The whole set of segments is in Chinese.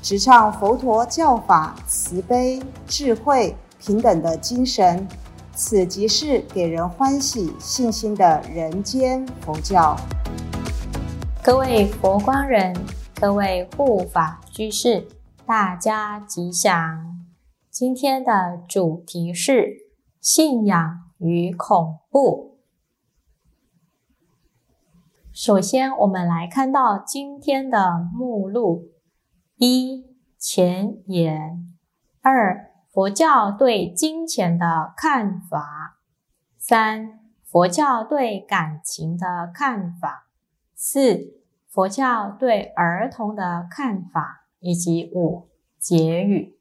直唱佛陀教法慈悲、智慧、平等的精神。此即是给人欢喜、信心的人间佛教。各位佛光人，各位护法居士，大家吉祥。今天的主题是信仰与恐怖。首先，我们来看到今天的目录：一、前言；二、佛教对金钱的看法，三、佛教对感情的看法，四、佛教对儿童的看法，以及五、结语。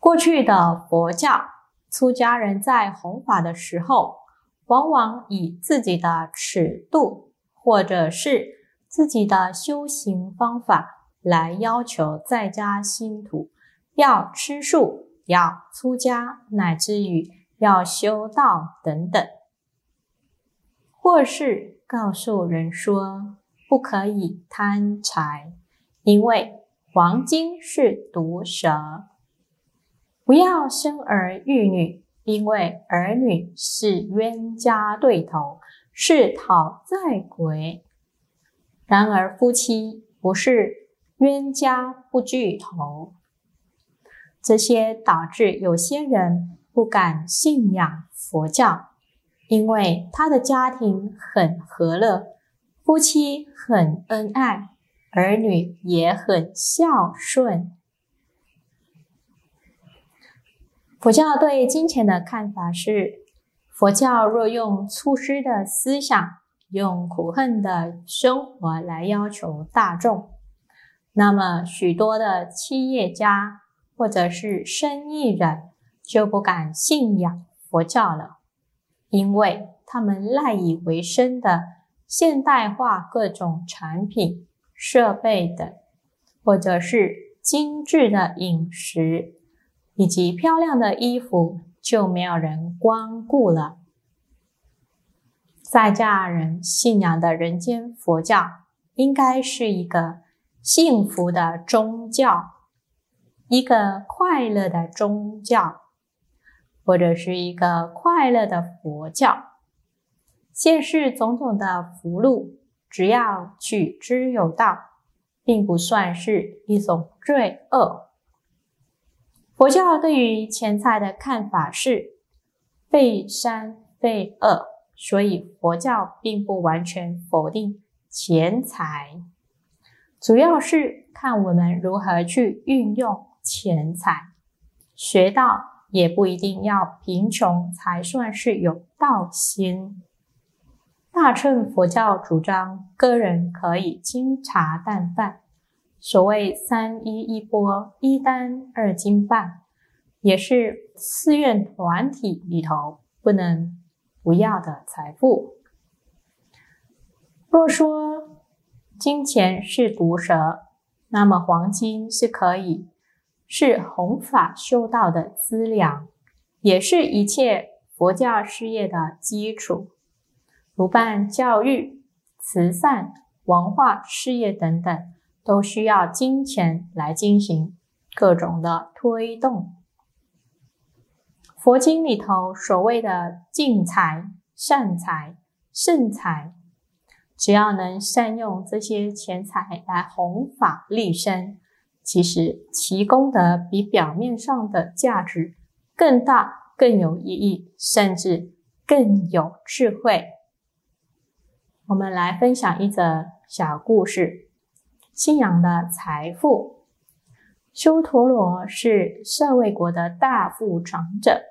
过去的佛教出家人在弘法的时候，往往以自己的尺度或者是自己的修行方法来要求在家信徒。要吃素，要出家，乃至于要修道等等，或是告诉人说不可以贪财，因为黄金是毒蛇；不要生儿育女，因为儿女是冤家对头，是讨债鬼。然而夫妻不是冤家不聚头。这些导致有些人不敢信仰佛教，因为他的家庭很和乐，夫妻很恩爱，儿女也很孝顺。佛教对金钱的看法是：佛教若用粗失的思想、用苦恨的生活来要求大众，那么许多的企业家。或者是生意人就不敢信仰佛教了，因为他们赖以为生的现代化各种产品、设备等，或者是精致的饮食以及漂亮的衣服，就没有人光顾了。在家人信仰的人间佛教，应该是一个幸福的宗教。一个快乐的宗教，或者是一个快乐的佛教，现世种种的福禄，只要取之有道，并不算是一种罪恶。佛教对于钱财的看法是非善非恶，所以佛教并不完全否定钱财，主要是看我们如何去运用。钱财学道也不一定要贫穷才算是有道心。大乘佛教主张个人可以金茶淡饭，所谓三衣一钵一单二斤半，也是寺院团体里头不能不要的财富。若说金钱是毒蛇，那么黄金是可以。是弘法修道的资粮，也是一切佛教事业的基础。如办教育、慈善、文化事业等等，都需要金钱来进行各种的推动。佛经里头所谓的净财、善财、圣财，只要能善用这些钱财来弘法利生。其实其功德比表面上的价值更大、更有意义，甚至更有智慧。我们来分享一则小故事：信仰的财富。修陀罗是舍卫国的大富长者，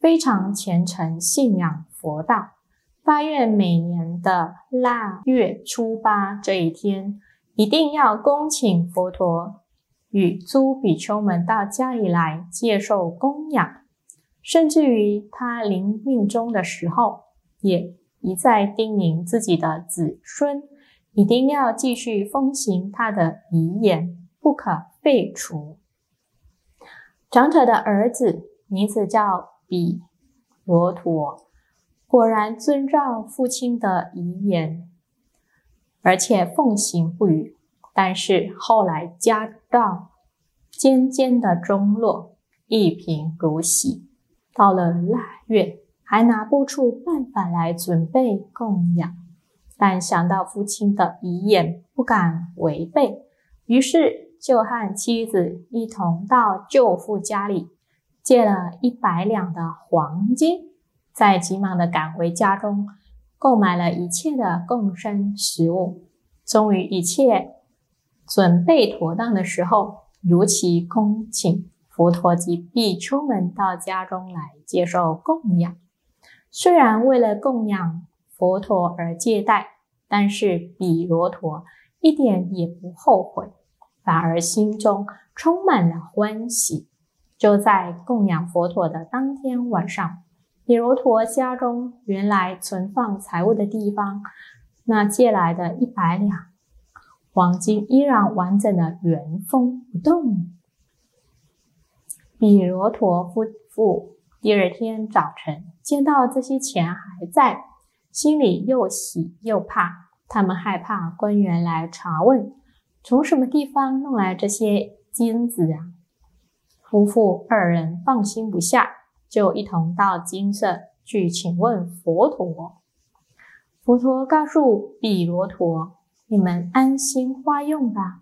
非常虔诚信仰佛道，发愿每年的腊月初八这一天，一定要恭请佛陀。与诸比丘们到家里来接受供养，甚至于他临命终的时候，也一再叮咛自己的子孙，一定要继续奉行他的遗言，不可废除。长者的儿子名字叫比罗陀，果然遵照父亲的遗言，而且奉行不渝。但是后来家道渐渐的中落，一贫如洗。到了腊月，还拿不出办法来准备供养，但想到父亲的遗言，不敢违背，于是就和妻子一同到舅父家里借了一百两的黄金，在急忙的赶回家中，购买了一切的共生食物，终于一切。准备妥当的时候，如期恭请佛陀及比丘们到家中来接受供养。虽然为了供养佛陀而借贷，但是比罗陀一点也不后悔，反而心中充满了欢喜。就在供养佛陀的当天晚上，比罗陀家中原来存放财物的地方，那借来的一百两。黄金依然完整的原封不动。比罗陀夫妇第二天早晨见到这些钱还在，心里又喜又怕。他们害怕官员来查问，从什么地方弄来这些金子啊？夫妇二人放心不下，就一同到金色去请问佛陀。佛陀告诉比罗陀。你们安心化用吧，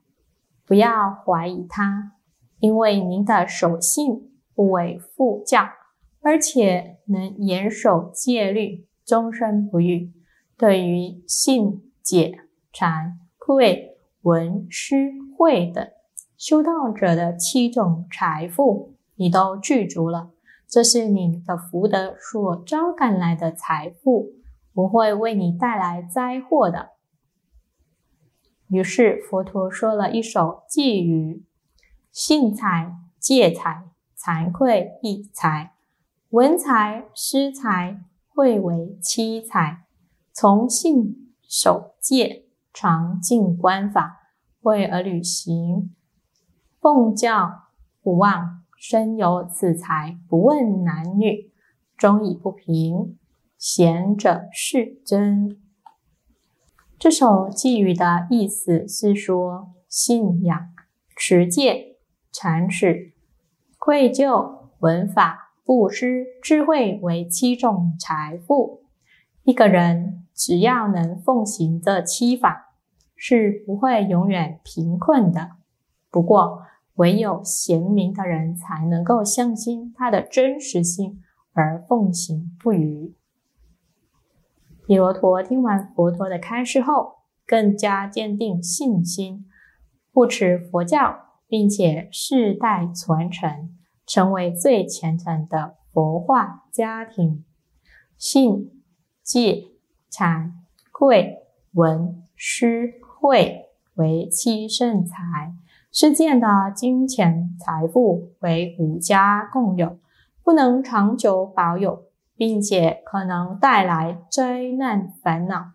不要怀疑他，因为您的守信不为副教，而且能严守戒律，终身不渝。对于信、解、禅、慧、闻、施、慧等修道者的七种财富，你都具足了。这是你的福德所招赶来的财富，不会为你带来灾祸的。于是佛陀说了一首偈语：信财、戒财、惭愧益财、文财、施财，会为七财。从信守戒，常静观法，为而履行，奉教不忘，身有此财，不问男女，终以不平。贤者是真。这首寄语的意思是说，信仰、持戒、禅持、愧疚、文法、布施、智慧为七种财富。一个人只要能奉行这七法，是不会永远贫困的。不过，唯有贤明的人才能够相信它的真实性，而奉行不渝。比罗陀听完佛陀的开示后，更加坚定信心，护持佛教，并且世代传承，成为最虔诚的佛化家庭。信、戒、禅、贵、闻、施、慧为七圣财，世间的金钱财富为五家共有，不能长久保有。并且可能带来灾难烦恼。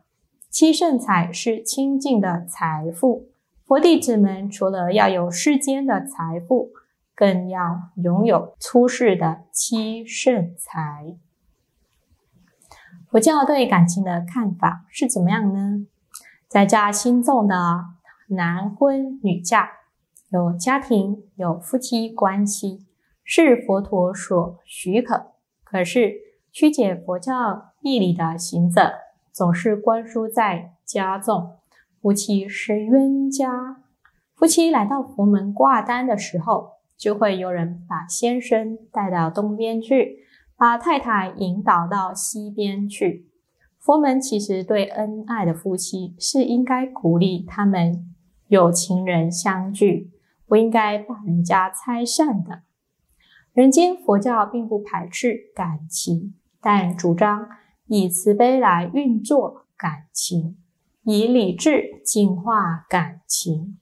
七圣财是清净的财富，佛弟子们除了要有世间的财富，更要拥有出世的七圣财。佛教对感情的看法是怎么样呢？在家心中的男婚女嫁，有家庭有夫妻关系，是佛陀所许可。可是。曲解佛教义理的行者，总是关注在家中。夫妻是冤家，夫妻来到佛门挂单的时候，就会有人把先生带到东边去，把太太引导到西边去。佛门其实对恩爱的夫妻是应该鼓励他们有情人相聚，不应该把人家拆散的。人间佛教并不排斥感情。但主张以慈悲来运作感情，以理智净化感情。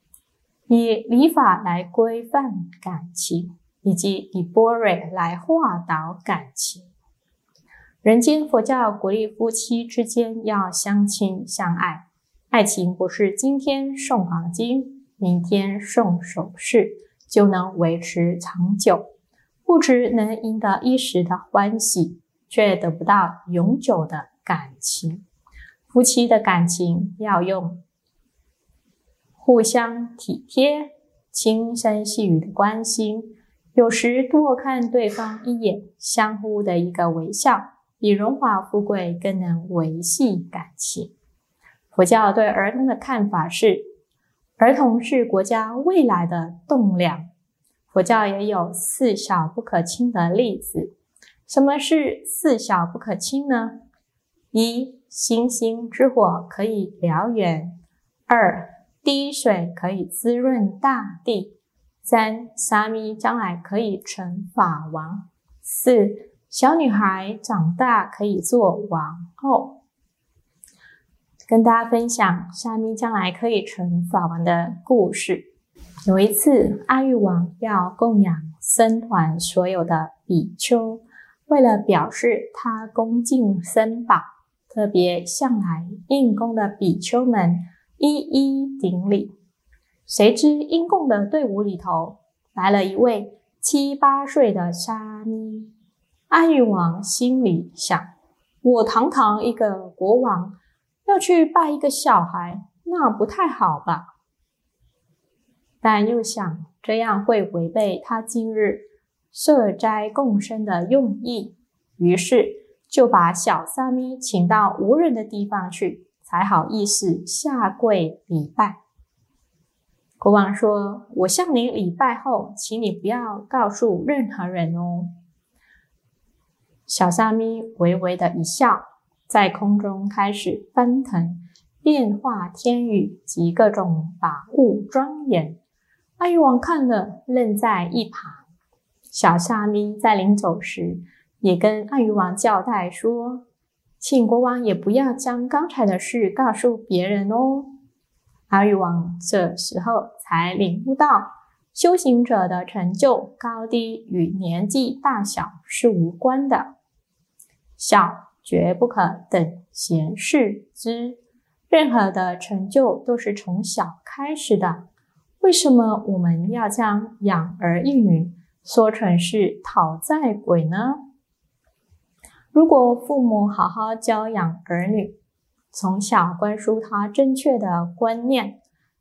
以礼法来规范感情，以及以波瑞来化导感情。人间佛教鼓励夫妻之间要相亲相爱，爱情不是今天送黄金，明天送首饰就能维持长久。物质能赢得一时的欢喜，却得不到永久的感情。夫妻的感情要用互相体贴、轻声细语的关心，有时多看对方一眼，相互的一个微笑，比荣华富贵更能维系感情。佛教对儿童的看法是：儿童是国家未来的栋梁。佛教也有四小不可轻的例子。什么是四小不可轻呢？一、星星之火可以燎原；二、滴水可以滋润大地；三、沙弥将来可以成法王；四、小女孩长大可以做王后。跟大家分享沙弥将来可以成法王的故事。有一次，阿育王要供养僧团所有的比丘，为了表示他恭敬僧宝，特别向来应供的比丘们一一顶礼。谁知应供的队伍里头来了一位七八岁的沙弥，阿育王心里想：我堂堂一个国王，要去拜一个小孩，那不太好吧？但又想这样会违背他今日设斋共生的用意，于是就把小沙弥请到无人的地方去，才好意思下跪礼拜。国王说：“我向你礼拜后，请你不要告诉任何人哦。”小沙弥微微的一笑，在空中开始翻腾，变化天宇及各种法物庄严。阿育王看了，愣在一旁。小沙弥在临走时，也跟阿育王交代说：“请国王也不要将刚才的事告诉别人哦。”阿育王这时候才领悟到，修行者的成就高低与年纪大小是无关的，小绝不可等闲视之。任何的成就都是从小开始的。为什么我们要将养儿育女说成是讨债鬼呢？如果父母好好教养儿女，从小灌输他正确的观念，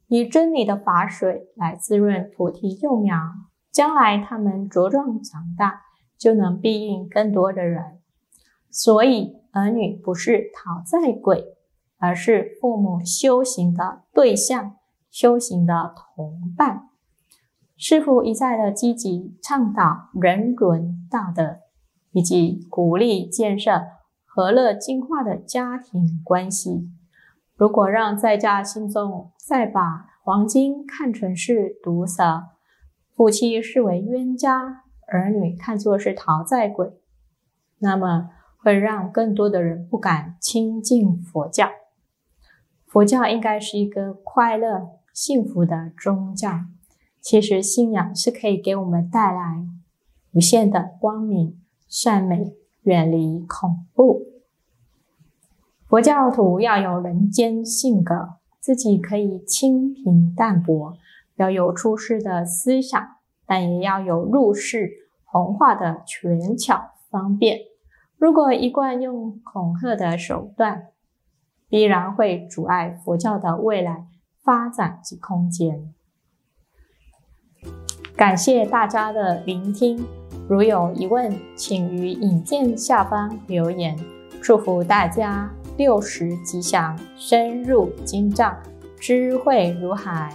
以真理的法水来滋润菩提幼苗，将来他们茁壮长大，就能庇应更多的人。所以，儿女不是讨债鬼，而是父母修行的对象。修行的同伴，师父一再的积极倡导人伦道德，以及鼓励建设和乐净化的家庭关系。如果让在家信众再把黄金看成是毒蛇，夫妻视为冤家，儿女看作是讨债鬼，那么会让更多的人不敢亲近佛教。佛教应该是一个快乐。幸福的宗教，其实信仰是可以给我们带来无限的光明、善美，远离恐怖。佛教徒要有人间性格，自己可以清平淡泊，要有出世的思想，但也要有入世弘化的权巧方便。如果一贯用恐吓的手段，必然会阻碍佛教的未来。发展及空间。感谢大家的聆听，如有疑问，请于影片下方留言。祝福大家六十吉祥，深入经藏，智慧如海。